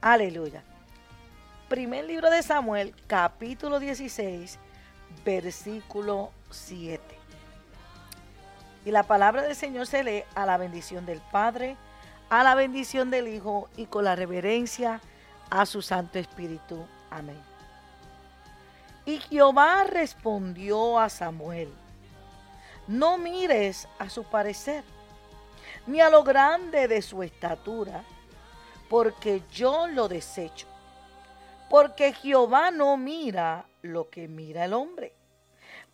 Aleluya. Primer libro de Samuel, capítulo 16, versículo 7. Y la palabra del Señor se lee a la bendición del Padre, a la bendición del Hijo y con la reverencia a su Santo Espíritu. Amén. Y Jehová respondió a Samuel, no mires a su parecer, ni a lo grande de su estatura, porque yo lo desecho. Porque Jehová no mira lo que mira el hombre,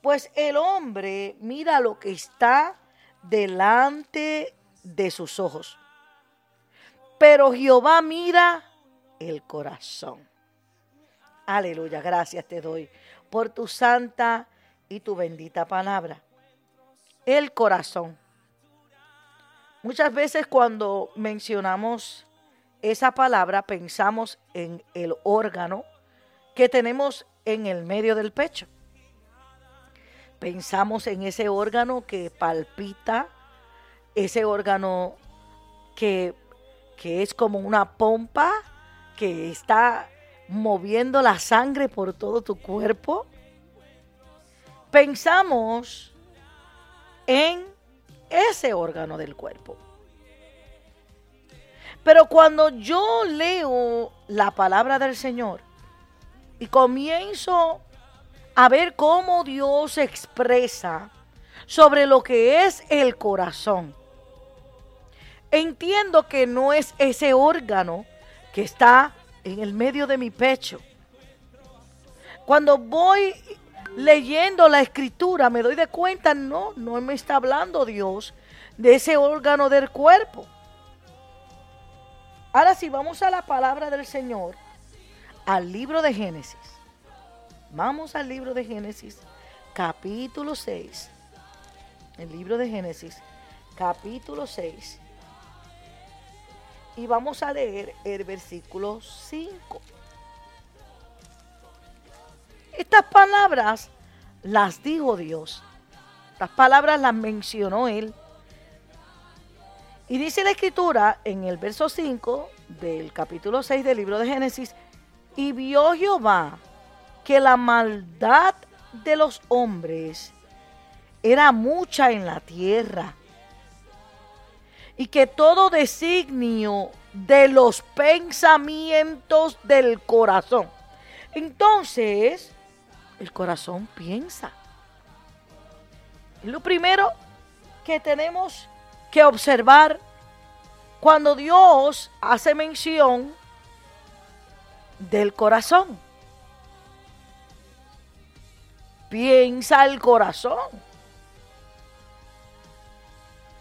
pues el hombre mira lo que está delante de sus ojos. Pero Jehová mira el corazón. Aleluya, gracias te doy por tu santa y tu bendita palabra. El corazón. Muchas veces cuando mencionamos esa palabra pensamos en el órgano que tenemos en el medio del pecho. Pensamos en ese órgano que palpita, ese órgano que, que es como una pompa que está moviendo la sangre por todo tu cuerpo. Pensamos en ese órgano del cuerpo. Pero cuando yo leo la palabra del Señor y comienzo a ver cómo Dios expresa sobre lo que es el corazón, entiendo que no es ese órgano que está en el medio de mi pecho. Cuando voy leyendo la escritura me doy de cuenta, no, no me está hablando Dios de ese órgano del cuerpo. Ahora sí, vamos a la palabra del Señor, al libro de Génesis. Vamos al libro de Génesis, capítulo 6. El libro de Génesis, capítulo 6. Y vamos a leer el versículo 5. Estas palabras las dijo Dios. Estas palabras las mencionó Él y dice la escritura en el verso 5 del capítulo 6 del libro de Génesis, y vio Jehová que la maldad de los hombres era mucha en la tierra, y que todo designio de los pensamientos del corazón. Entonces, el corazón piensa. lo primero que tenemos que observar cuando Dios hace mención del corazón. Piensa el corazón.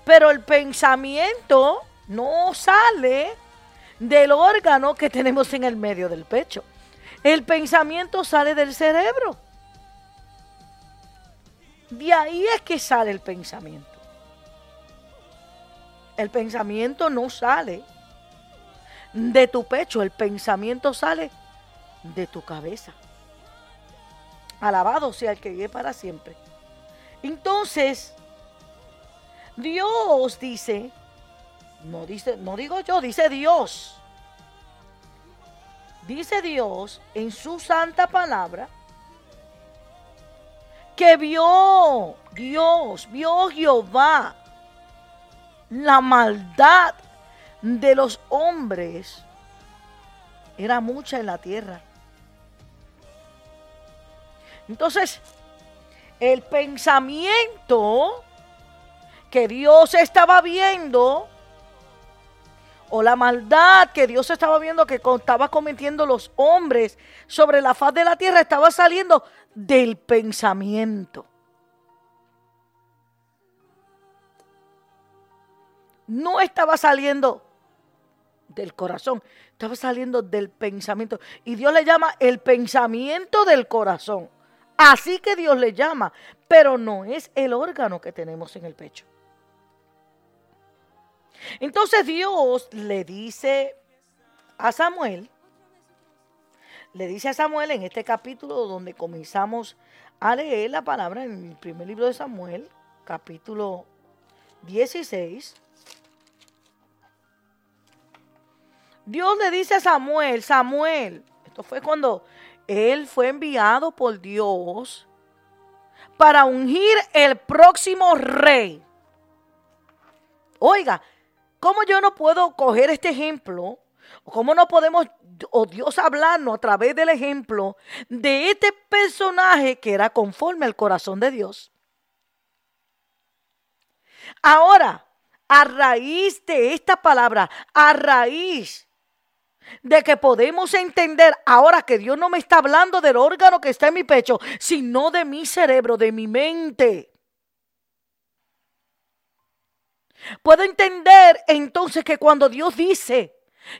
Pero el pensamiento no sale del órgano que tenemos en el medio del pecho. El pensamiento sale del cerebro. De ahí es que sale el pensamiento. El pensamiento no sale de tu pecho, el pensamiento sale de tu cabeza. Alabado sea el que vive para siempre. Entonces, Dios dice, no dice, no digo yo, dice Dios. Dice Dios en su santa palabra que vio Dios, vio Jehová la maldad de los hombres era mucha en la tierra. Entonces, el pensamiento que Dios estaba viendo, o la maldad que Dios estaba viendo que estaba cometiendo los hombres sobre la faz de la tierra, estaba saliendo del pensamiento. No estaba saliendo del corazón, estaba saliendo del pensamiento. Y Dios le llama el pensamiento del corazón. Así que Dios le llama, pero no es el órgano que tenemos en el pecho. Entonces Dios le dice a Samuel, le dice a Samuel en este capítulo donde comenzamos a leer la palabra en el primer libro de Samuel, capítulo 16, Dios le dice a Samuel, Samuel, esto fue cuando él fue enviado por Dios para ungir el próximo rey. Oiga, ¿cómo yo no puedo coger este ejemplo? ¿Cómo no podemos, o Dios hablarnos a través del ejemplo de este personaje que era conforme al corazón de Dios? Ahora, a raíz de esta palabra, a raíz de que podemos entender ahora que Dios no me está hablando del órgano que está en mi pecho, sino de mi cerebro, de mi mente. Puedo entender entonces que cuando Dios dice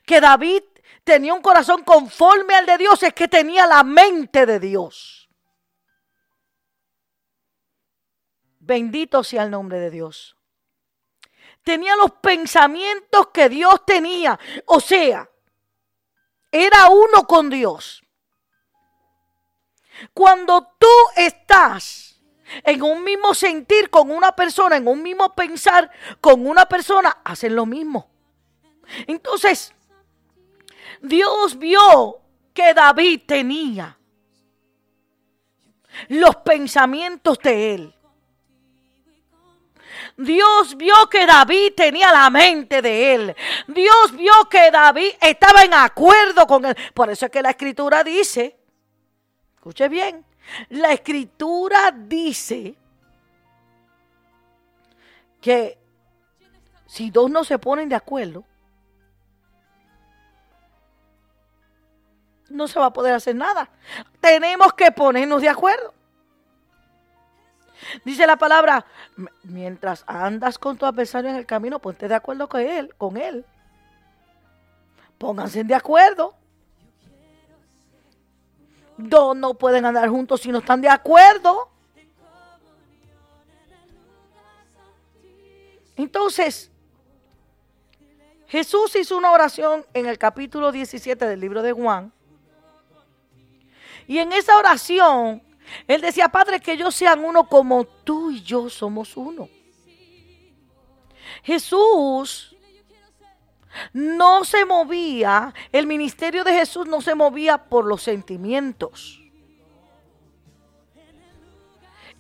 que David tenía un corazón conforme al de Dios, es que tenía la mente de Dios. Bendito sea el nombre de Dios. Tenía los pensamientos que Dios tenía. O sea, era uno con Dios. Cuando tú estás en un mismo sentir con una persona, en un mismo pensar con una persona, hacen lo mismo. Entonces, Dios vio que David tenía los pensamientos de él. Dios vio que David tenía la mente de él. Dios vio que David estaba en acuerdo con él. Por eso es que la escritura dice, escuche bien, la escritura dice que si dos no se ponen de acuerdo, no se va a poder hacer nada. Tenemos que ponernos de acuerdo. Dice la palabra, mientras andas con tu adversario en el camino, ponte de acuerdo con él, con él. Pónganse de acuerdo. Dos no pueden andar juntos si no están de acuerdo. Entonces, Jesús hizo una oración en el capítulo 17 del libro de Juan. Y en esa oración él decía, Padre, que ellos sean uno como tú y yo somos uno. Jesús no se movía, el ministerio de Jesús no se movía por los sentimientos.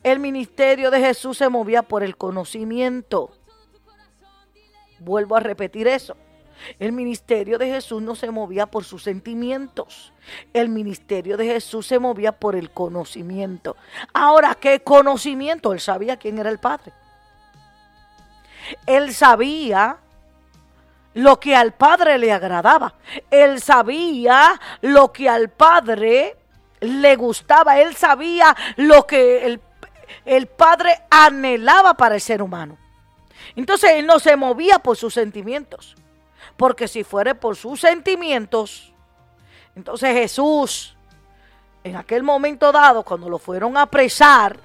El ministerio de Jesús se movía por el conocimiento. Vuelvo a repetir eso. El ministerio de Jesús no se movía por sus sentimientos. El ministerio de Jesús se movía por el conocimiento. Ahora, ¿qué conocimiento? Él sabía quién era el Padre. Él sabía lo que al Padre le agradaba. Él sabía lo que al Padre le gustaba. Él sabía lo que el, el Padre anhelaba para el ser humano. Entonces él no se movía por sus sentimientos. Porque si fuere por sus sentimientos, entonces Jesús, en aquel momento dado, cuando lo fueron a apresar,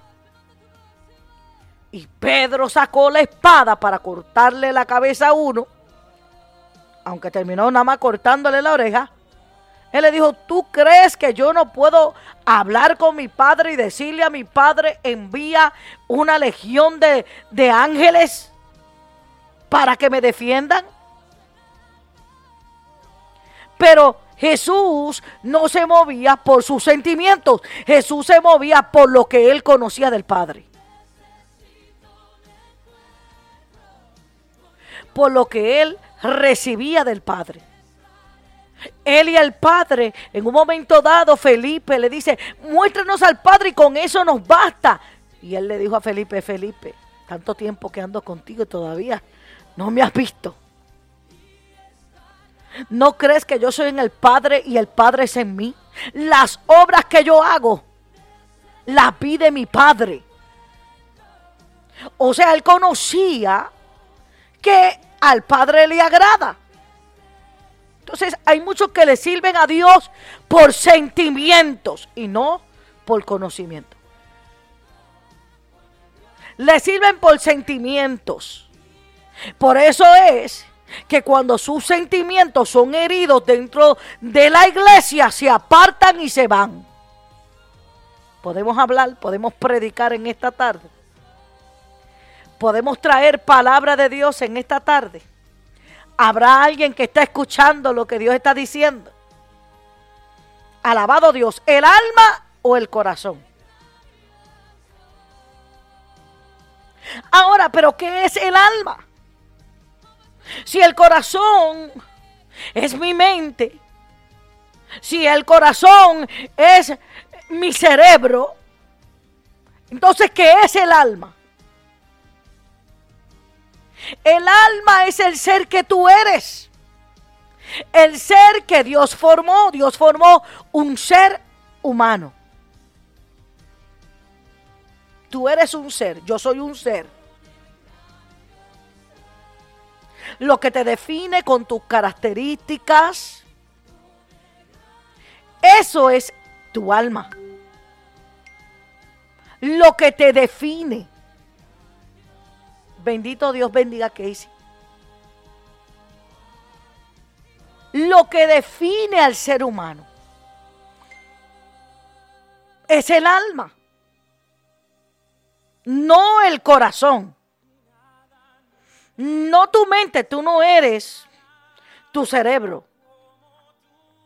y Pedro sacó la espada para cortarle la cabeza a uno, aunque terminó nada más cortándole la oreja, él le dijo, ¿tú crees que yo no puedo hablar con mi padre y decirle a mi padre, envía una legión de, de ángeles para que me defiendan? Pero Jesús no se movía por sus sentimientos. Jesús se movía por lo que él conocía del Padre. Por lo que él recibía del Padre. Él y el Padre, en un momento dado, Felipe le dice, muéstranos al Padre y con eso nos basta. Y él le dijo a Felipe, Felipe, tanto tiempo que ando contigo todavía no me has visto. ¿No crees que yo soy en el Padre y el Padre es en mí? Las obras que yo hago, las vi de mi Padre. O sea, él conocía que al Padre le agrada. Entonces hay muchos que le sirven a Dios por sentimientos y no por conocimiento. Le sirven por sentimientos. Por eso es que cuando sus sentimientos son heridos dentro de la iglesia, se apartan y se van. Podemos hablar, podemos predicar en esta tarde. Podemos traer palabra de Dios en esta tarde. Habrá alguien que está escuchando lo que Dios está diciendo. Alabado Dios, el alma o el corazón. Ahora, pero ¿qué es el alma? Si el corazón es mi mente, si el corazón es mi cerebro, entonces, ¿qué es el alma? El alma es el ser que tú eres. El ser que Dios formó. Dios formó un ser humano. Tú eres un ser, yo soy un ser. Lo que te define con tus características, eso es tu alma. Lo que te define. Bendito Dios bendiga a Casey. Lo que define al ser humano es el alma no el corazón. No tu mente, tú no eres tu cerebro.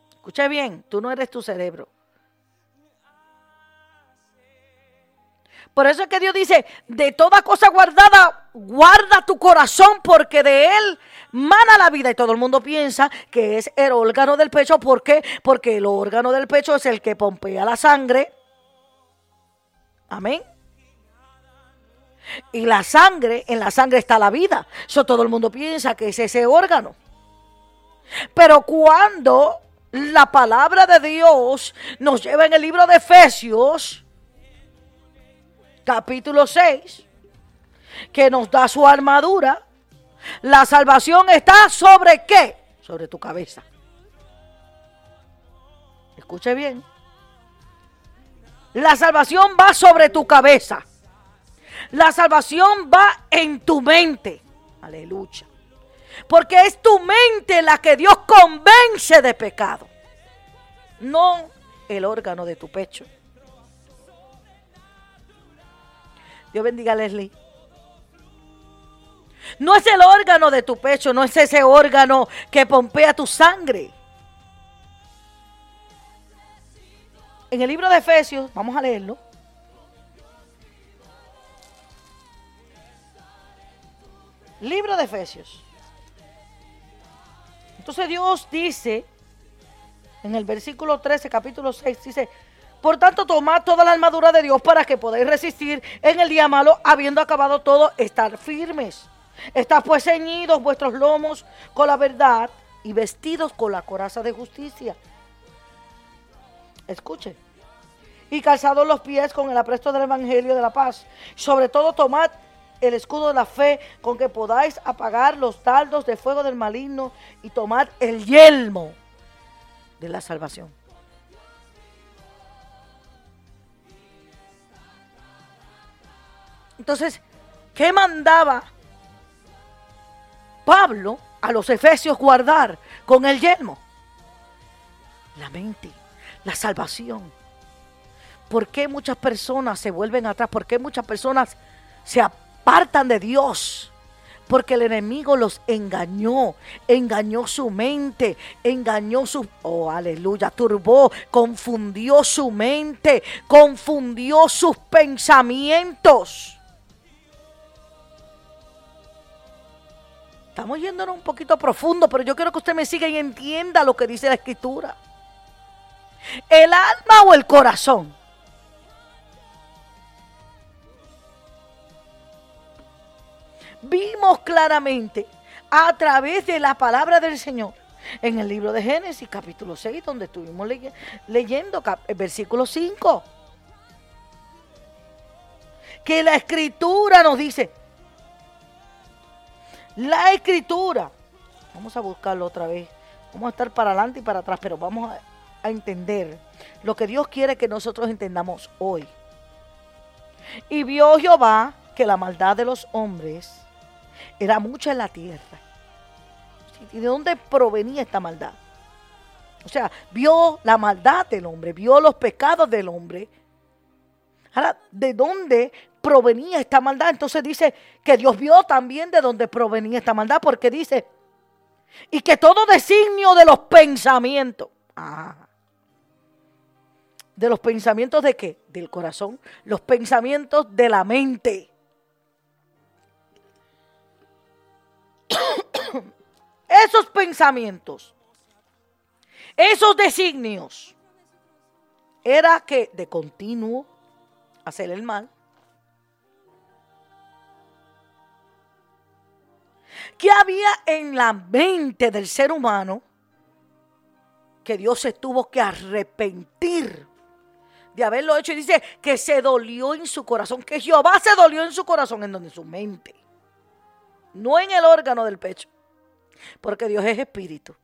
Escucha bien, tú no eres tu cerebro. Por eso es que Dios dice, de toda cosa guardada, guarda tu corazón porque de él mana la vida. Y todo el mundo piensa que es el órgano del pecho. ¿Por qué? Porque el órgano del pecho es el que pompea la sangre. Amén. Y la sangre, en la sangre está la vida. Eso todo el mundo piensa que es ese órgano. Pero cuando la palabra de Dios nos lleva en el libro de Efesios, capítulo 6, que nos da su armadura, la salvación está sobre qué? Sobre tu cabeza. Escuche bien. La salvación va sobre tu cabeza. La salvación va en tu mente. Aleluya. Porque es tu mente la que Dios convence de pecado. No el órgano de tu pecho. Dios bendiga a Leslie. No es el órgano de tu pecho, no es ese órgano que pompea tu sangre. En el libro de Efesios, vamos a leerlo. Libro de Efesios. Entonces Dios dice, en el versículo 13, capítulo 6, dice, por tanto tomad toda la armadura de Dios para que podáis resistir en el día malo, habiendo acabado todo, estar firmes. Estad pues ceñidos vuestros lomos con la verdad y vestidos con la coraza de justicia. Escuche. Y calzados los pies con el apresto del Evangelio de la paz. Sobre todo tomad el escudo de la fe con que podáis apagar los dardos de fuego del maligno y tomar el yelmo de la salvación. Entonces, ¿qué mandaba Pablo a los efesios guardar con el yelmo? La mente, la salvación. ¿Por qué muchas personas se vuelven atrás? ¿Por qué muchas personas se apartan de Dios. Porque el enemigo los engañó, engañó su mente, engañó su, oh aleluya, turbó, confundió su mente, confundió sus pensamientos. Estamos yéndonos un poquito profundo, pero yo quiero que usted me siga y entienda lo que dice la escritura. El alma o el corazón. Vimos claramente a través de la palabra del Señor en el libro de Génesis capítulo 6, donde estuvimos leyendo el versículo 5. Que la escritura nos dice, la escritura, vamos a buscarlo otra vez, vamos a estar para adelante y para atrás, pero vamos a, a entender lo que Dios quiere que nosotros entendamos hoy. Y vio Jehová que la maldad de los hombres era mucha en la tierra. ¿Y de dónde provenía esta maldad? O sea, vio la maldad del hombre, vio los pecados del hombre. Ahora, ¿de dónde provenía esta maldad? Entonces dice que Dios vio también de dónde provenía esta maldad, porque dice, Y que todo designio de los pensamientos. ¿De los pensamientos de qué? Del corazón. Los pensamientos de la mente. Esos pensamientos, esos designios, era que de continuo hacer el mal. ¿Qué había en la mente del ser humano que Dios se tuvo que arrepentir de haberlo hecho? Y dice que se dolió en su corazón, que Jehová se dolió en su corazón, en donde su mente, no en el órgano del pecho, porque Dios es espíritu.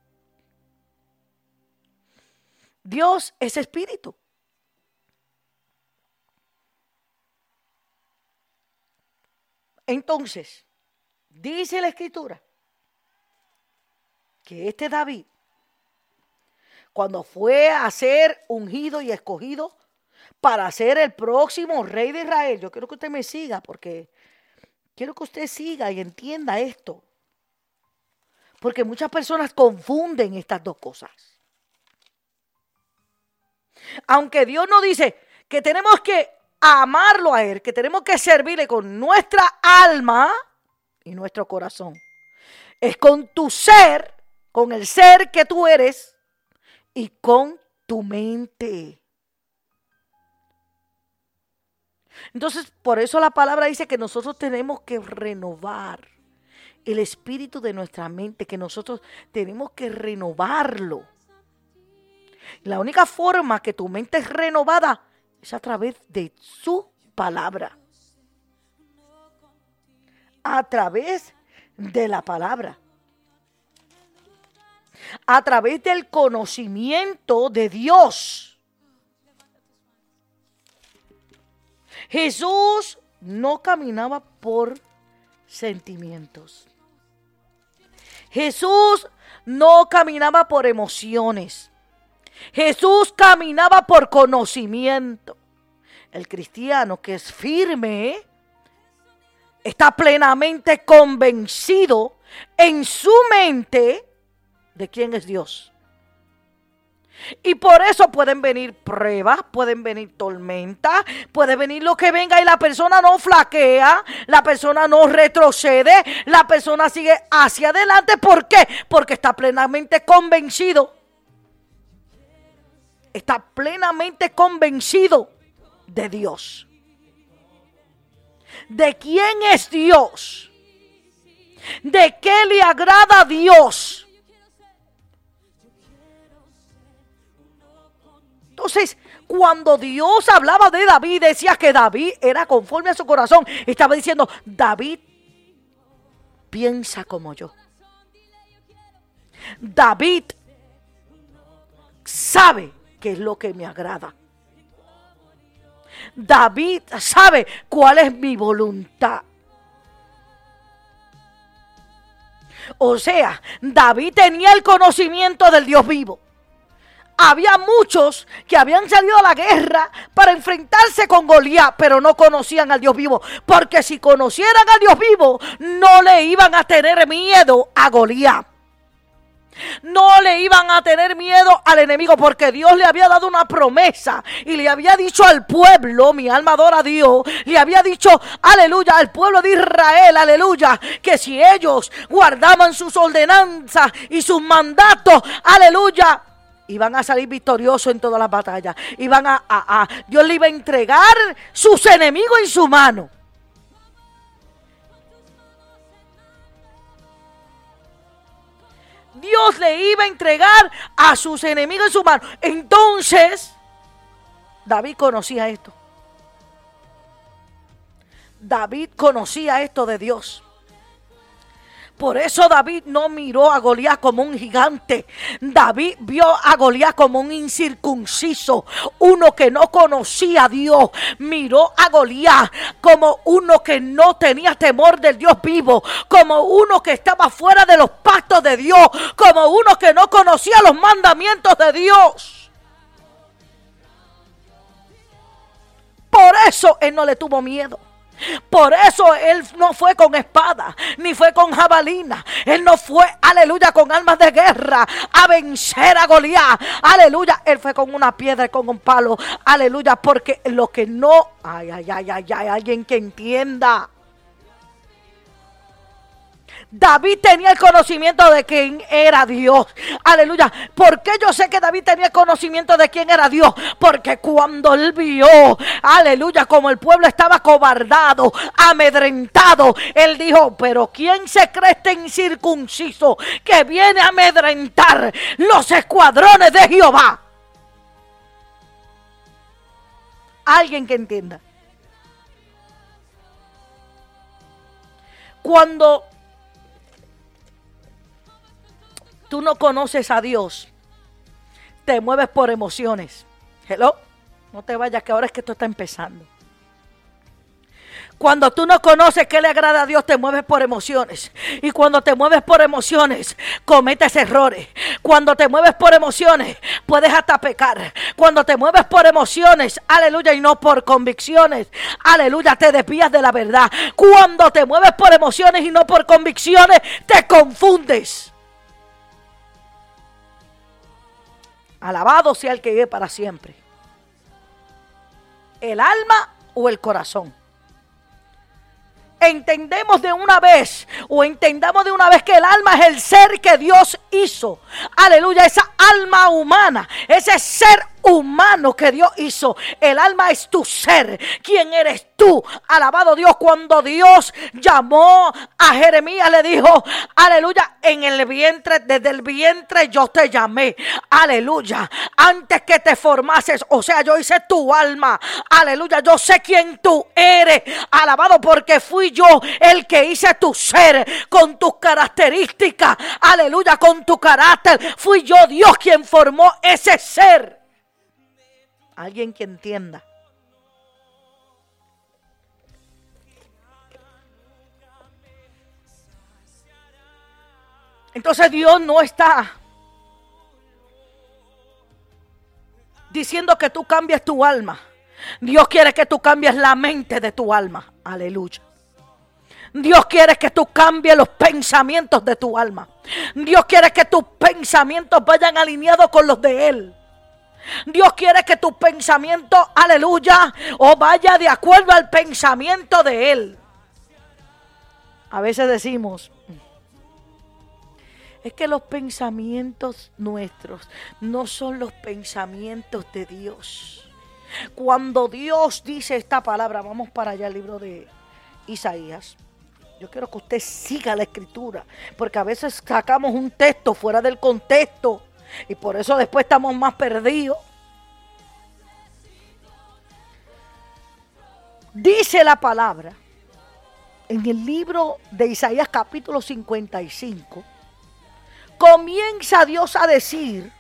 Dios es espíritu. Entonces, dice la escritura que este David, cuando fue a ser ungido y escogido para ser el próximo rey de Israel, yo quiero que usted me siga porque quiero que usted siga y entienda esto. Porque muchas personas confunden estas dos cosas. Aunque Dios no dice que tenemos que amarlo a Él, que tenemos que servirle con nuestra alma y nuestro corazón. Es con tu ser, con el ser que tú eres y con tu mente. Entonces, por eso la palabra dice que nosotros tenemos que renovar el espíritu de nuestra mente, que nosotros tenemos que renovarlo. La única forma que tu mente es renovada es a través de su palabra. A través de la palabra. A través del conocimiento de Dios. Jesús no caminaba por sentimientos. Jesús no caminaba por emociones. Jesús caminaba por conocimiento. El cristiano que es firme está plenamente convencido en su mente de quién es Dios. Y por eso pueden venir pruebas, pueden venir tormentas, puede venir lo que venga y la persona no flaquea, la persona no retrocede, la persona sigue hacia adelante. ¿Por qué? Porque está plenamente convencido está plenamente convencido de Dios. ¿De quién es Dios? ¿De qué le agrada a Dios? Entonces, cuando Dios hablaba de David, decía que David era conforme a su corazón. Estaba diciendo, David piensa como yo. David sabe qué es lo que me agrada. David sabe cuál es mi voluntad. O sea, David tenía el conocimiento del Dios vivo. Había muchos que habían salido a la guerra para enfrentarse con Goliat, pero no conocían al Dios vivo. Porque si conocieran al Dios vivo, no le iban a tener miedo a Goliat. No le iban a tener miedo al enemigo porque Dios le había dado una promesa y le había dicho al pueblo, mi alma adora a Dios, le había dicho, aleluya, al pueblo de Israel, aleluya, que si ellos guardaban sus ordenanzas y sus mandatos, aleluya, iban a salir victoriosos en todas las batallas. A, a, a, Dios le iba a entregar sus enemigos en su mano. Dios le iba a entregar a sus enemigos en su mano. Entonces, David conocía esto. David conocía esto de Dios. Por eso David no miró a Goliat como un gigante. David vio a Goliat como un incircunciso, uno que no conocía a Dios. Miró a Goliat como uno que no tenía temor del Dios vivo, como uno que estaba fuera de los pactos de Dios, como uno que no conocía los mandamientos de Dios. Por eso él no le tuvo miedo. Por eso él no fue con espada, ni fue con jabalina. Él no fue, aleluya, con armas de guerra a vencer a Goliat. Aleluya, él fue con una piedra con un palo. Aleluya, porque lo que no, ay, ay, ay, ay, ay, alguien que entienda. David tenía el conocimiento de quién era Dios. Aleluya. ¿Por qué yo sé que David tenía el conocimiento de quién era Dios? Porque cuando él vio, aleluya, como el pueblo estaba cobardado, amedrentado, él dijo, pero ¿quién se cree este incircunciso que viene a amedrentar los escuadrones de Jehová? Alguien que entienda. Cuando tú no conoces a Dios, te mueves por emociones. Hello, no te vayas que ahora es que esto está empezando. Cuando tú no conoces qué le agrada a Dios, te mueves por emociones. Y cuando te mueves por emociones, cometes errores. Cuando te mueves por emociones, puedes hasta pecar. Cuando te mueves por emociones, aleluya, y no por convicciones, aleluya, te desvías de la verdad. Cuando te mueves por emociones y no por convicciones, te confundes. Alabado sea el que vive para siempre. El alma o el corazón. Entendemos de una vez o entendamos de una vez que el alma es el ser que Dios hizo. Aleluya, esa alma humana, ese ser humano que Dios hizo. El alma es tu ser. ¿Quién eres tú? Alabado Dios. Cuando Dios llamó a Jeremías, le dijo, aleluya, en el vientre, desde el vientre yo te llamé. Aleluya. Antes que te formases, o sea, yo hice tu alma. Aleluya. Yo sé quién tú eres. Alabado porque fui yo el que hice tu ser con tus características. Aleluya, con tu carácter. Fui yo Dios quien formó ese ser. Alguien que entienda. Entonces Dios no está diciendo que tú cambies tu alma. Dios quiere que tú cambies la mente de tu alma. Aleluya. Dios quiere que tú cambies los pensamientos de tu alma. Dios quiere que tus pensamientos vayan alineados con los de Él. Dios quiere que tu pensamiento, aleluya, o vaya de acuerdo al pensamiento de Él. A veces decimos, es que los pensamientos nuestros no son los pensamientos de Dios. Cuando Dios dice esta palabra, vamos para allá al libro de Isaías. Yo quiero que usted siga la escritura, porque a veces sacamos un texto fuera del contexto y por eso después estamos más perdidos. Dice la palabra en el libro de Isaías capítulo 55. Comienza Dios a decir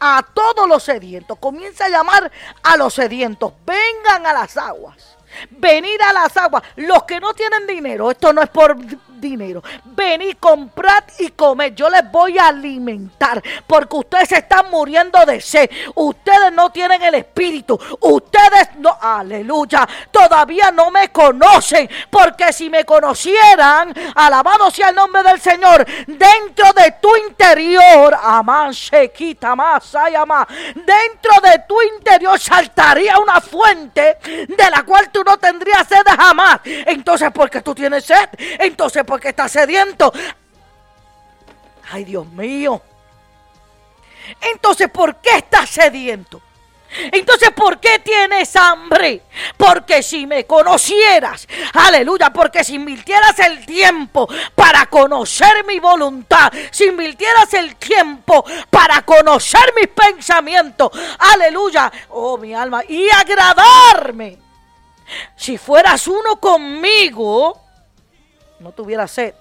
a todos los sedientos, comienza a llamar a los sedientos, vengan a las aguas. Venid a las aguas. Los que no tienen dinero, esto no es por dinero. Venid, comprad y comed. Yo les voy a alimentar. Porque ustedes están muriendo de sed. Ustedes no tienen el espíritu. Ustedes no, aleluya. Todavía no me conocen. Porque si me conocieran, alabado sea el nombre del Señor. Dentro de tu interior, amán, quita más, más. Dentro de tu interior saltaría una fuente de la cual tú no tendrías sed jamás. Entonces, porque tú tienes sed. Entonces, porque está sediento. Ay, Dios mío. Entonces, ¿por qué estás sediento? Entonces, ¿por qué tienes hambre? Porque si me conocieras, aleluya, porque si invirtieras el tiempo para conocer mi voluntad, si invirtieras el tiempo para conocer mis pensamientos, aleluya, oh mi alma, y agradarme, si fueras uno conmigo, no tuvieras sed.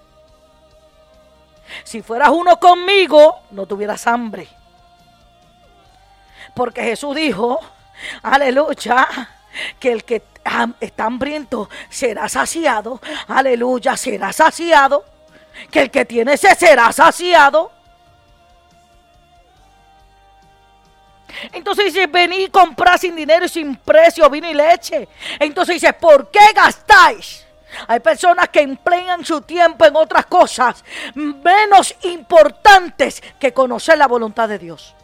Si fueras uno conmigo, no tuvieras hambre. Porque Jesús dijo, aleluya, que el que está hambriento será saciado. Aleluya, será saciado. Que el que tiene sed será saciado. Entonces dice, vení y comprá sin dinero y sin precio vino y leche. Entonces dice, ¿por qué gastáis? Hay personas que emplean su tiempo en otras cosas menos importantes que conocer la voluntad de Dios.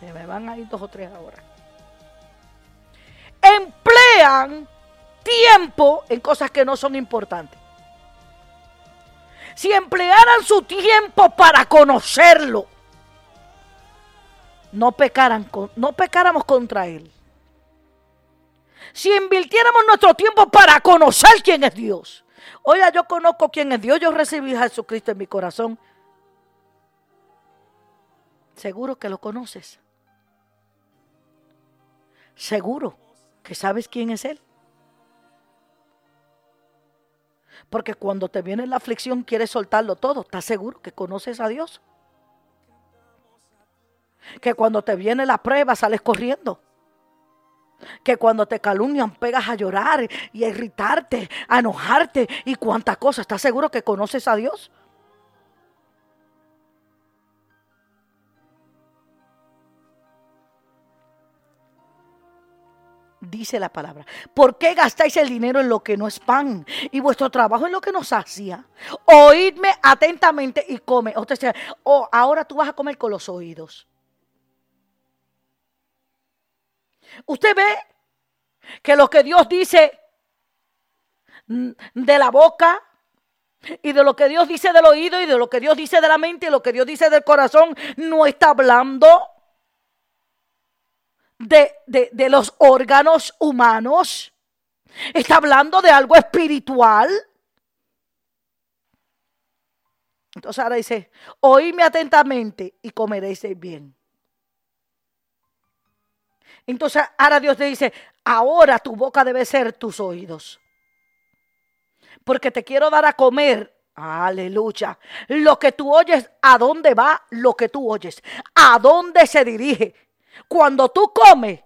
Se me van a ir dos o tres ahora. Emplean tiempo en cosas que no son importantes. Si emplearan su tiempo para conocerlo, no, pecaran, no pecáramos contra Él. Si invirtiéramos nuestro tiempo para conocer quién es Dios. Oiga, yo conozco quién es Dios, yo recibí a Jesucristo en mi corazón. Seguro que lo conoces. Seguro que sabes quién es Él. Porque cuando te viene la aflicción quieres soltarlo todo. ¿Estás seguro que conoces a Dios? Que cuando te viene la prueba sales corriendo. Que cuando te calumnian pegas a llorar y a irritarte, a enojarte y cuántas cosas. ¿Estás seguro que conoces a Dios? dice la palabra. ¿Por qué gastáis el dinero en lo que no es pan y vuestro trabajo en lo que no sacia? Oídme atentamente y come. O ahora tú vas a comer con los oídos. Usted ve que lo que Dios dice de la boca y de lo que Dios dice del oído y de lo que Dios dice de la mente y lo que Dios dice del corazón no está hablando de, de, los órganos humanos. Está hablando de algo espiritual. Entonces ahora dice, oídme atentamente y comeréis bien. Entonces ahora Dios te dice, ahora tu boca debe ser tus oídos. Porque te quiero dar a comer, aleluya, lo que tú oyes, a dónde va lo que tú oyes, a dónde se dirige. Cuando tú comes,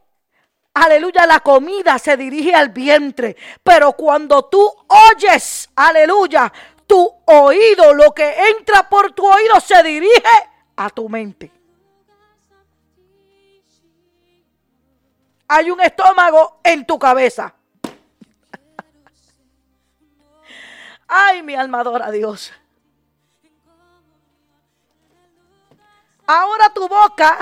aleluya, la comida se dirige al vientre. Pero cuando tú oyes, aleluya, tu oído, lo que entra por tu oído se dirige a tu mente. Hay un estómago en tu cabeza. Ay, mi alma adora Dios. Ahora tu boca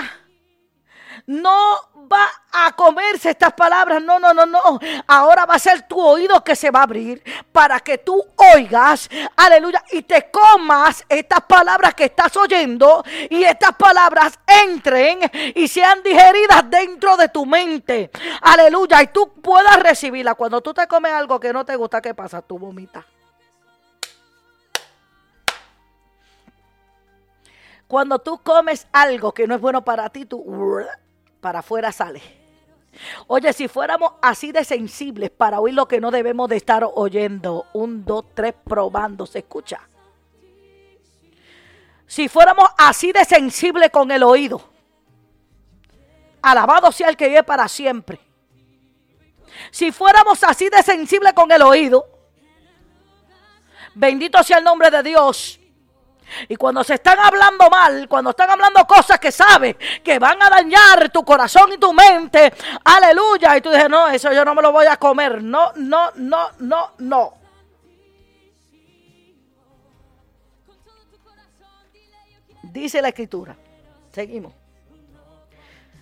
no va a comerse estas palabras. No, no, no, no. Ahora va a ser tu oído que se va a abrir para que tú oigas, aleluya, y te comas estas palabras que estás oyendo y estas palabras entren y sean digeridas dentro de tu mente. Aleluya, y tú puedas recibirla. Cuando tú te comes algo que no te gusta, ¿qué pasa? Tú vomitas. Cuando tú comes algo que no es bueno para ti, tú para afuera sale. Oye, si fuéramos así de sensibles para oír lo que no debemos de estar oyendo, un, dos, tres, probando, se escucha. Si fuéramos así de sensibles con el oído, alabado sea el que vive para siempre. Si fuéramos así de sensibles con el oído, bendito sea el nombre de Dios, y cuando se están hablando mal, cuando están hablando cosas que sabes que van a dañar tu corazón y tu mente, aleluya. Y tú dices, no, eso yo no me lo voy a comer. No, no, no, no, no. Dice la escritura. Seguimos.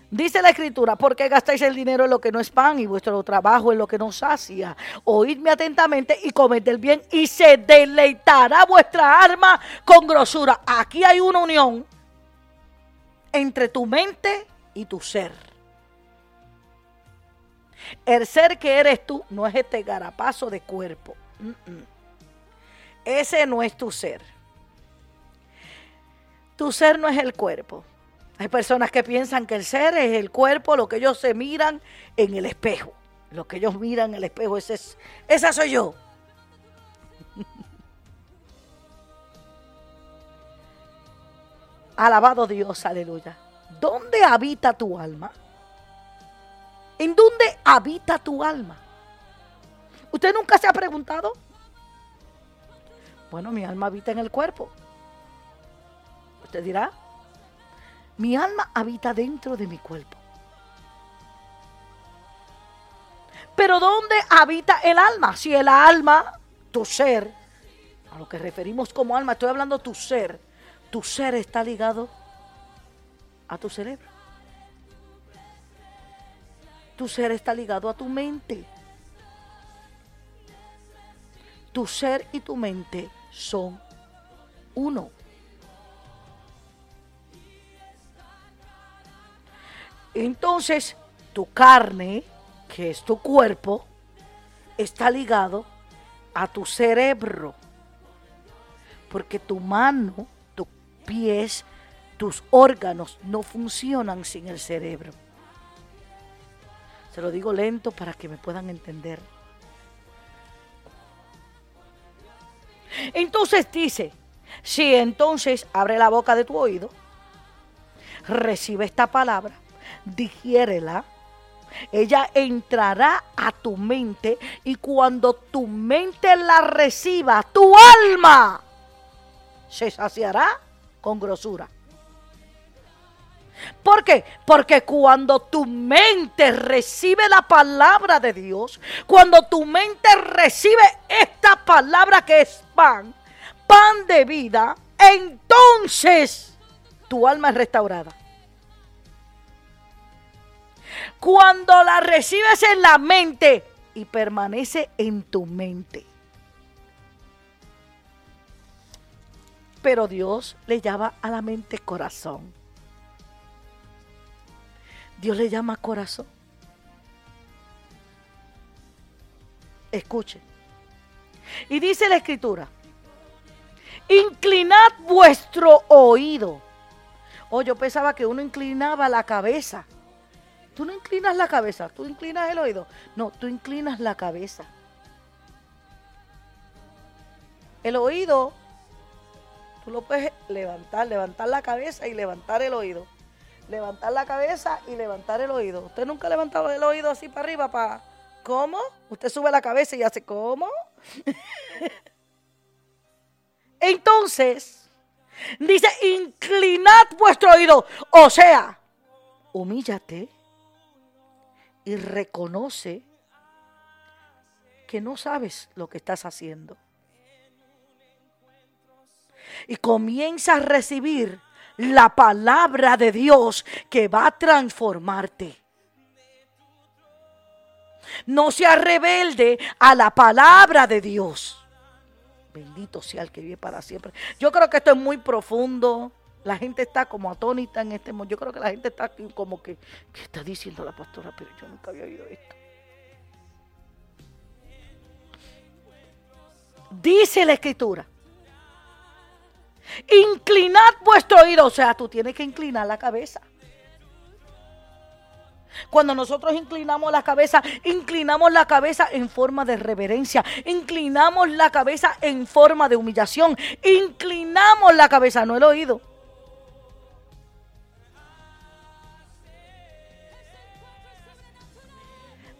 Dice la escritura, porque gastáis el dinero en lo que no es pan y vuestro trabajo en lo que no sacia. Oídme atentamente y comed el bien y se deleitará vuestra alma con grosura. Aquí hay una unión entre tu mente y tu ser. El ser que eres tú no es este garapazo de cuerpo. Ese no es tu ser. Tu ser no es el cuerpo. Hay personas que piensan que el ser es el cuerpo, lo que ellos se miran en el espejo. Lo que ellos miran en el espejo, ese es, esa soy yo. Alabado Dios, aleluya. ¿Dónde habita tu alma? ¿En dónde habita tu alma? ¿Usted nunca se ha preguntado? Bueno, mi alma habita en el cuerpo. Usted dirá, mi alma habita dentro de mi cuerpo. Pero ¿dónde habita el alma? Si el alma, tu ser, a lo que referimos como alma, estoy hablando tu ser, tu ser está ligado a tu cerebro. Tu ser está ligado a tu mente. Tu ser y tu mente son uno. Entonces, tu carne, que es tu cuerpo, está ligado a tu cerebro. Porque tu mano, tus pies, tus órganos no funcionan sin el cerebro. Se lo digo lento para que me puedan entender. Entonces dice, si entonces abre la boca de tu oído, recibe esta palabra, digiérela, ella entrará a tu mente y cuando tu mente la reciba, tu alma se saciará con grosura. ¿Por qué? Porque cuando tu mente recibe la palabra de Dios, cuando tu mente recibe esta palabra que es pan, pan de vida, entonces tu alma es restaurada. Cuando la recibes en la mente y permanece en tu mente. Pero Dios le llama a la mente corazón. Dios le llama corazón. Escuche. Y dice la escritura, inclinad vuestro oído. Oh, yo pensaba que uno inclinaba la cabeza. Tú no inclinas la cabeza, tú inclinas el oído. No, tú inclinas la cabeza. El oído, tú lo puedes levantar, levantar la cabeza y levantar el oído levantar la cabeza y levantar el oído. ¿Usted nunca ha levantado el oído así para arriba? Para... ¿Cómo? Usted sube la cabeza y hace ¿cómo? Entonces, dice, inclinad vuestro oído. O sea, humíllate y reconoce que no sabes lo que estás haciendo. Y comienza a recibir la palabra de Dios que va a transformarte. No sea rebelde a la palabra de Dios. Bendito sea el que vive para siempre. Yo creo que esto es muy profundo. La gente está como atónita en este momento. Yo creo que la gente está como que, ¿qué está diciendo la pastora? Pero yo nunca había oído esto. Dice la escritura Inclinad vuestro oído. O sea, tú tienes que inclinar la cabeza. Cuando nosotros inclinamos la cabeza, inclinamos la cabeza en forma de reverencia, inclinamos la cabeza en forma de humillación, inclinamos la cabeza, no el oído.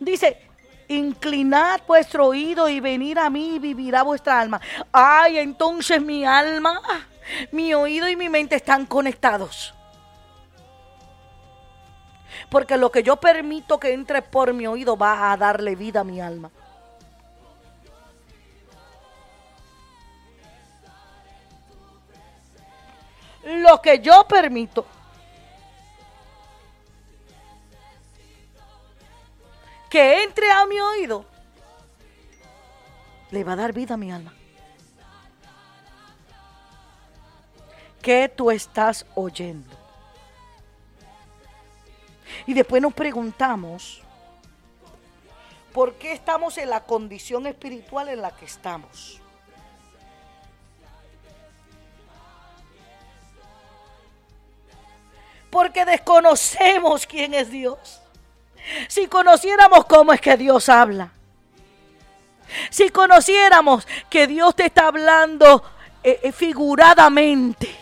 Dice, inclinad vuestro oído y venir a mí y vivirá vuestra alma. Ay, entonces mi alma mi oído y mi mente están conectados. Porque lo que yo permito que entre por mi oído va a darle vida a mi alma. Lo que yo permito que entre a mi oído le va a dar vida a mi alma. ¿Qué tú estás oyendo? Y después nos preguntamos, ¿por qué estamos en la condición espiritual en la que estamos? Porque desconocemos quién es Dios. Si conociéramos cómo es que Dios habla. Si conociéramos que Dios te está hablando eh, eh, figuradamente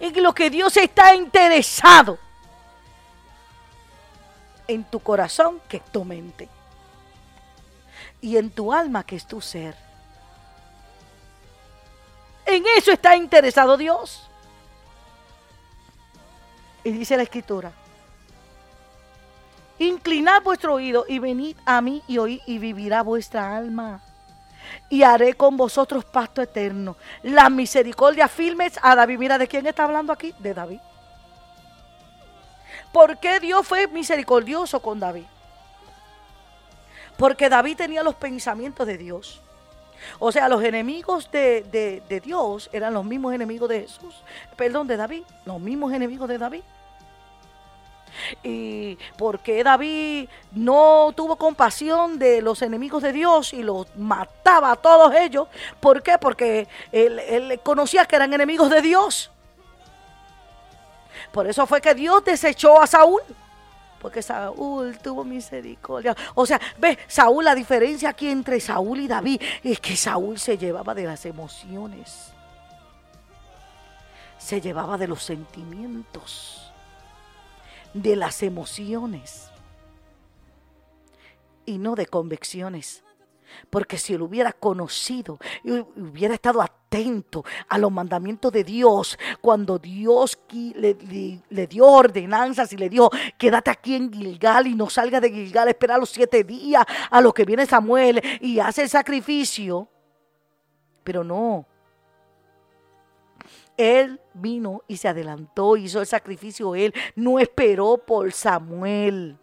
en lo que Dios está interesado en tu corazón, que es tu mente, y en tu alma, que es tu ser. En eso está interesado Dios. Y dice la escritura, inclinad vuestro oído y venid a mí y oí y vivirá vuestra alma. Y haré con vosotros pacto eterno. La misericordia firmes a David. Mira, ¿de quién está hablando aquí? De David. ¿Por qué Dios fue misericordioso con David? Porque David tenía los pensamientos de Dios. O sea, los enemigos de, Dios eran los mismos enemigos de Jesús. Perdón, de David. Los mismos enemigos de David. ¿Y por qué David no tuvo compasión de los enemigos de Dios y los mataba a todos ellos? ¿Por qué? Porque él, él conocía que eran enemigos de Dios. Por eso fue que Dios desechó a Saúl porque Saúl tuvo misericordia. O sea, ve, Saúl, la diferencia aquí entre Saúl y David es que Saúl se llevaba de las emociones, se llevaba de los sentimientos, de las emociones y no de convicciones. Porque si él hubiera conocido y hubiera estado atento a los mandamientos de Dios, cuando Dios le, dio ordenanzas y le dijo, quédate aquí en Gilgal y no salga de Gilgal, espera los siete días a lo que viene Samuel y hace el sacrificio. Pero no. Él vino y se adelantó, hizo el sacrificio. Él no esperó por Samuel.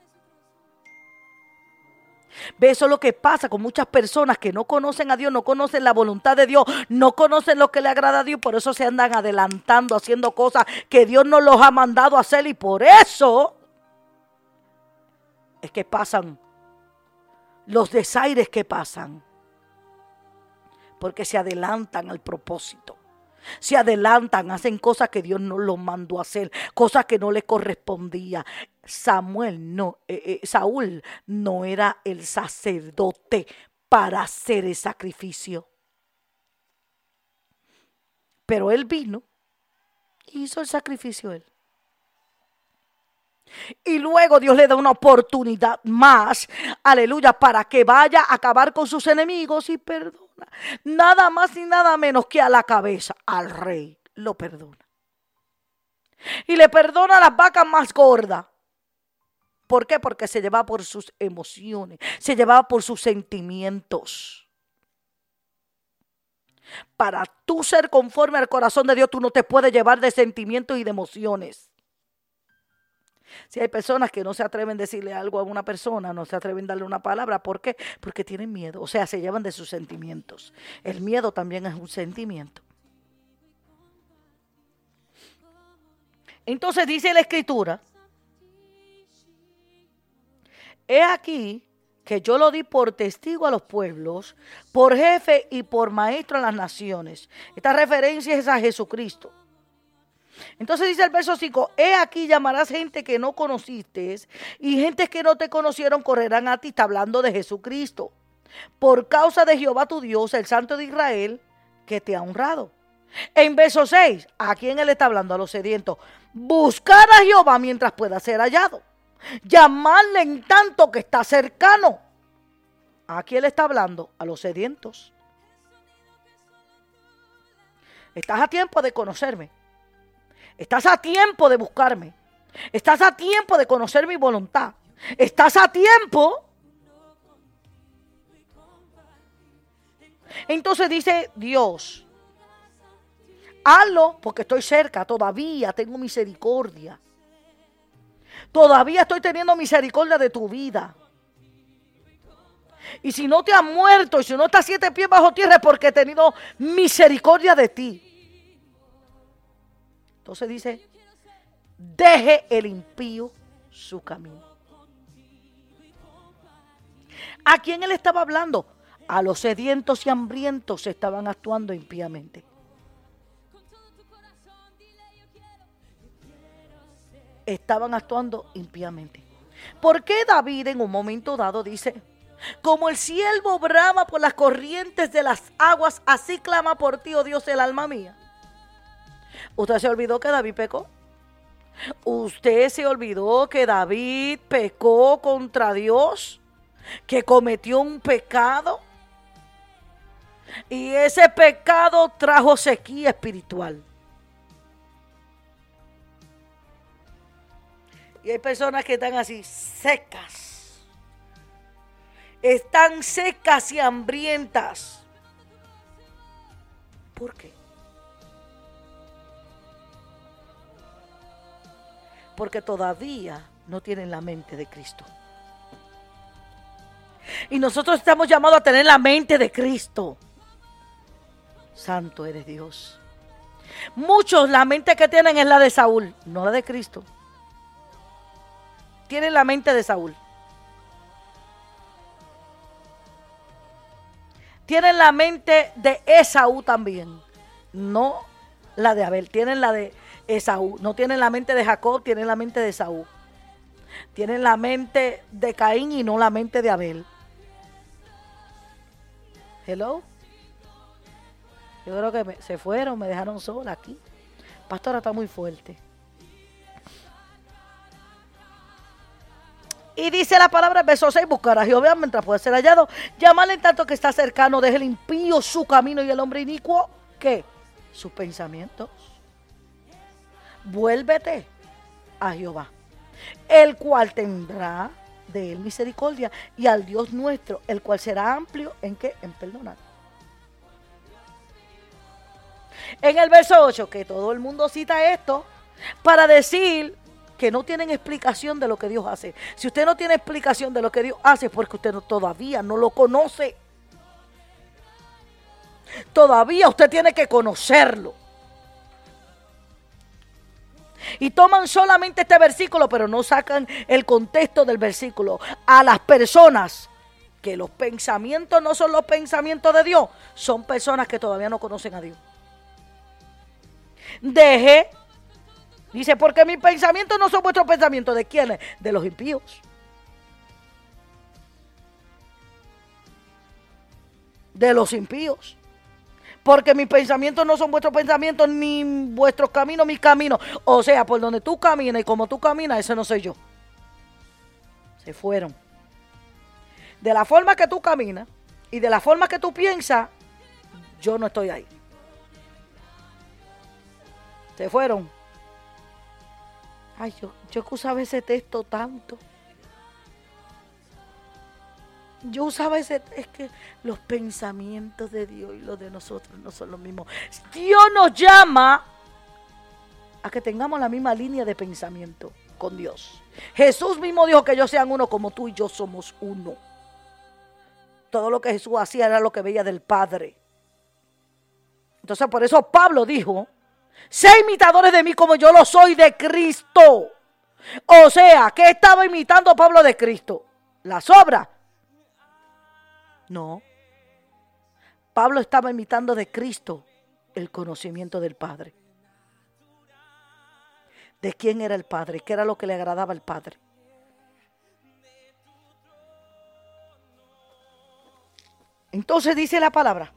Ve, eso es lo que pasa con muchas personas que no conocen a Dios, no conocen la voluntad de Dios, no conocen lo que le agrada a Dios, por eso se andan adelantando, haciendo cosas que Dios no los ha mandado a hacer y por eso es que pasan los desaires que pasan, porque se adelantan al propósito se adelantan, hacen cosas que Dios no los mandó a hacer, cosas que no le correspondía. Samuel no, eh, eh, Saúl no era el sacerdote para hacer el sacrificio. Pero él vino y hizo el sacrificio él. Y luego Dios le da una oportunidad más, aleluya, para que vaya a acabar con sus enemigos y perdona. Nada más y nada menos que a la cabeza, al rey, lo perdona. Y le perdona a las vacas más gordas. ¿Por qué? Porque se lleva por sus emociones, se llevaba por sus sentimientos. Para tú ser conforme al corazón de Dios, tú no te puedes llevar de sentimientos y de emociones. Si hay personas que no se atreven a decirle algo a una persona, no se atreven a darle una palabra, ¿por qué? Porque tienen miedo, o sea, se llevan de sus sentimientos. El miedo también es un sentimiento. Entonces dice la escritura, he aquí que yo lo di por testigo a los pueblos, por jefe y por maestro a las naciones. Esta referencia es a Jesucristo. Entonces dice el verso 5, he aquí llamarás gente que no conociste y gente que no te conocieron correrán a ti. Está hablando de Jesucristo. Por causa de Jehová tu Dios, el Santo de Israel, que te ha honrado. En verso 6, ¿a quién él está hablando? A los sedientos. Buscar a Jehová mientras pueda ser hallado. Llamarle en tanto que está cercano. ¿A quién le está hablando? A los sedientos. Estás a tiempo de conocerme. Estás a tiempo de buscarme. Estás a tiempo de conocer mi voluntad. Estás a tiempo. Entonces dice Dios, hazlo porque estoy cerca, todavía tengo misericordia. Todavía estoy teniendo misericordia de tu vida. Y si no te has muerto y si no estás siete pies bajo tierra es porque he tenido misericordia de ti. Entonces dice, deje el impío su camino. ¿A quién él estaba hablando? A los sedientos y hambrientos estaban actuando impíamente. Estaban actuando impíamente. ¿Por qué David en un momento dado dice, como el siervo brama por las corrientes de las aguas, así clama por ti, oh Dios, el alma mía? ¿Usted se olvidó que David pecó? ¿Usted se olvidó que David pecó contra Dios? ¿Que cometió un pecado? Y ese pecado trajo sequía espiritual. Y hay personas que están así, secas. Están secas y hambrientas. ¿Por qué? Porque todavía no tienen la mente de Cristo. Y nosotros estamos llamados a tener la mente de Cristo. Santo eres Dios. Muchos la mente que tienen es la de Saúl, no la de Cristo. Tienen la mente de Saúl. Tienen la mente de Esaú también, no la de Abel. Tienen la de Esaú. No tienen la mente de Jacob, tienen la mente de Esaú. Tienen la mente de Caín y no la mente de Abel. Hello. Yo creo que se fueron, me dejaron sola aquí. Pastora está muy fuerte. Y dice la palabra, verso 6, buscar a Jehová mientras puede ser hallado. Llamarle en tanto que está cercano, deje el impío su camino y el hombre inicuo, ¿qué? Sus pensamientos. Vuélvete a Jehová, el cual tendrá de él misericordia y al Dios nuestro, el cual será amplio en qué? En perdonar. En el verso 8, que todo el mundo cita esto para decir que no tienen explicación de lo que Dios hace. Si usted no tiene explicación de lo que Dios hace es porque usted todavía no lo conoce. Todavía usted tiene que conocerlo. Y toman solamente este versículo, pero no sacan el contexto del versículo. A las personas que los pensamientos no son los pensamientos de Dios, son personas que todavía no conocen a Dios. Deje, dice, porque mis pensamientos no son vuestros pensamientos. ¿De quiénes? De los impíos. De los impíos porque mis pensamientos no son vuestros pensamientos, ni vuestros caminos mis caminos. O sea, por donde tú caminas y como tú caminas, ese no soy yo. Se fueron. De la forma que tú caminas y de la forma que tú piensas, yo no estoy ahí. Se fueron. Ay, yo, yo que usaba ese texto tanto yo usaba ese, es que los pensamientos de Dios y los de nosotros no son los mismos. Dios nos llama a que tengamos la misma línea de pensamiento con Dios. Jesús mismo dijo que ellos sean uno como tú y yo somos uno. Todo lo que Jesús hacía era lo que veía del Padre. Entonces por eso Pablo dijo, sé imitadores de mí como yo lo soy de Cristo. O sea, ¿qué estaba imitando Pablo de Cristo? Las obras no. Pablo estaba imitando de Cristo el conocimiento del Padre. ¿De quién era el Padre? ¿Qué era lo que le agradaba al Padre? Entonces dice la palabra,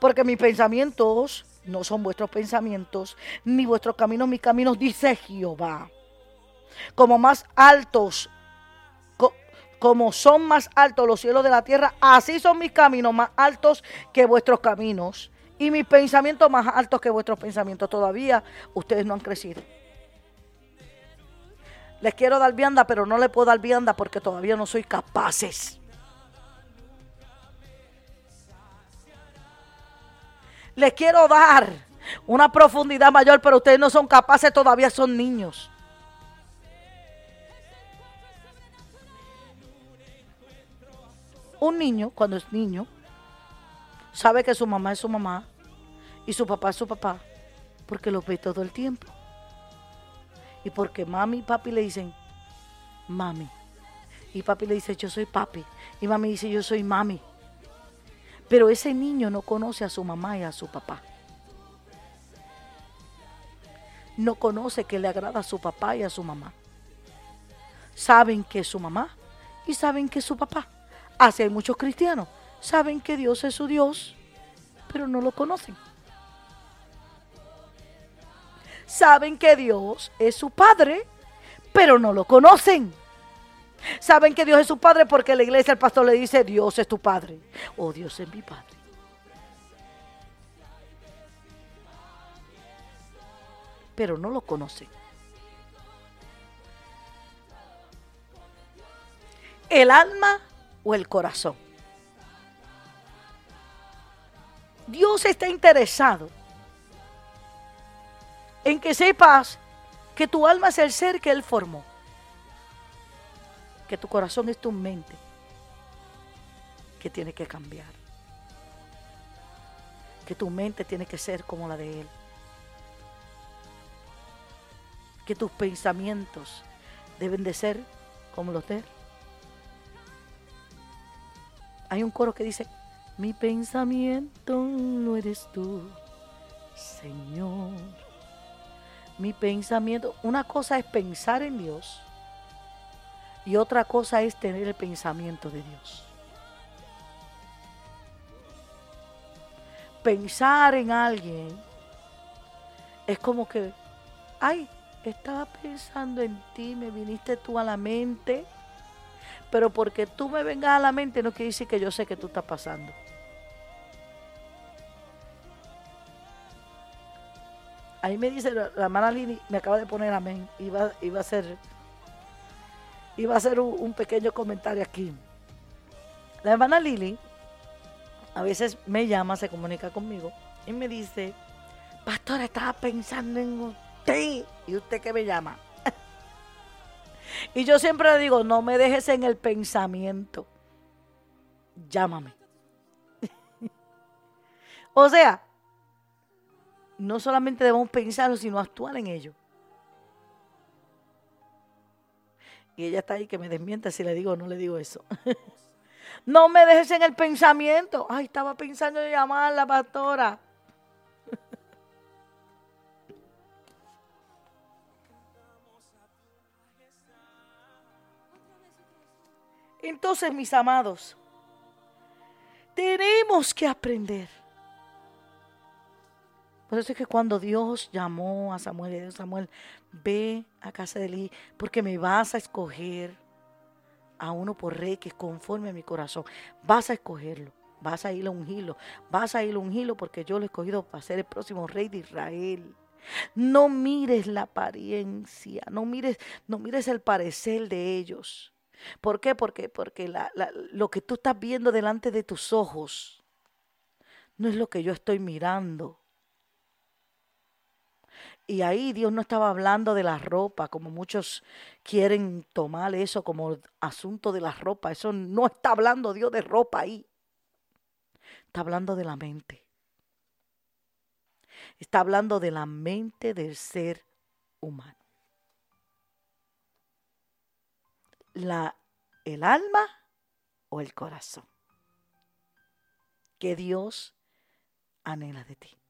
porque mis pensamientos no son vuestros pensamientos, ni vuestros caminos mis caminos, dice Jehová. Como más altos como son más altos los cielos de la tierra, así son mis caminos más altos que vuestros caminos y mis pensamientos más altos que vuestros pensamientos. Todavía ustedes no han crecido. Les quiero dar vianda, pero no les puedo dar vianda porque todavía no soy capaces. Les quiero dar una profundidad mayor, pero ustedes no son capaces, todavía son niños. Un niño, cuando es niño, sabe que su mamá es su mamá y su papá es su papá, porque lo ve todo el tiempo. Y porque mami y papi le dicen, mami. Y papi le dice, yo soy papi. Y mami dice, yo soy mami. Pero ese niño no conoce a su mamá y a su papá. No conoce que le agrada a su papá y a su mamá. Saben que es su mamá y saben que es su papá. Así hay muchos cristianos. Saben que Dios es su Dios, pero no lo conocen. Saben que Dios es su Padre, pero no lo conocen. Saben que Dios es su Padre porque la iglesia, el pastor le dice, Dios es tu Padre. O oh, Dios es mi Padre. Pero no lo conocen. El alma o el corazón. Dios está interesado en que sepas que tu alma es el ser que Él formó, que tu corazón es tu mente, que tiene que cambiar, que tu mente tiene que ser como la de Él, que tus pensamientos deben de ser como los de Él. Hay un coro que dice, mi pensamiento no eres tú, Señor. Mi pensamiento, una cosa es pensar en Dios y otra cosa es tener el pensamiento de Dios. Pensar en alguien es como que, ay, estaba pensando en ti, me viniste tú a la mente pero porque tú me vengas a la mente no quiere decir que yo sé que tú estás pasando. Ahí me dice la, hermana Lili, me acaba de poner amén. Iba, iba a ser, iba a hacer un, pequeño comentario aquí. La hermana Lili a veces me llama, se comunica conmigo y me dice, pastora, estaba pensando en usted. ¿Y usted qué me llama? Y yo siempre le digo, no me dejes en el pensamiento. Llámame. o sea, no solamente debemos pensarlo, sino actuar en ello. Y ella está ahí que me desmiente si le digo o no le digo eso. no me dejes en el pensamiento. Ay, estaba pensando en llamar a la pastora. Entonces, mis amados, tenemos que aprender. Por eso es que cuando Dios llamó a Samuel, y dijo, Samuel, ve a casa de Eli, porque me vas a escoger a uno por rey que conforme a mi corazón. Vas a escogerlo, vas a ir a ungirlo, vas a ir a ungirlo porque yo lo he escogido para ser el próximo rey de Israel. No mires la apariencia, no mires, no mires el parecer de ellos. ¿Por qué? Porque, porque lo que tú estás viendo delante de tus ojos no es lo que yo estoy mirando. Y ahí Dios no estaba hablando de la ropa, como muchos quieren tomar eso como asunto de la ropa. Eso no está hablando Dios de ropa ahí. Está hablando de la mente. Está hablando de la mente del ser humano. La, el alma o el corazón que Dios anhela de ti.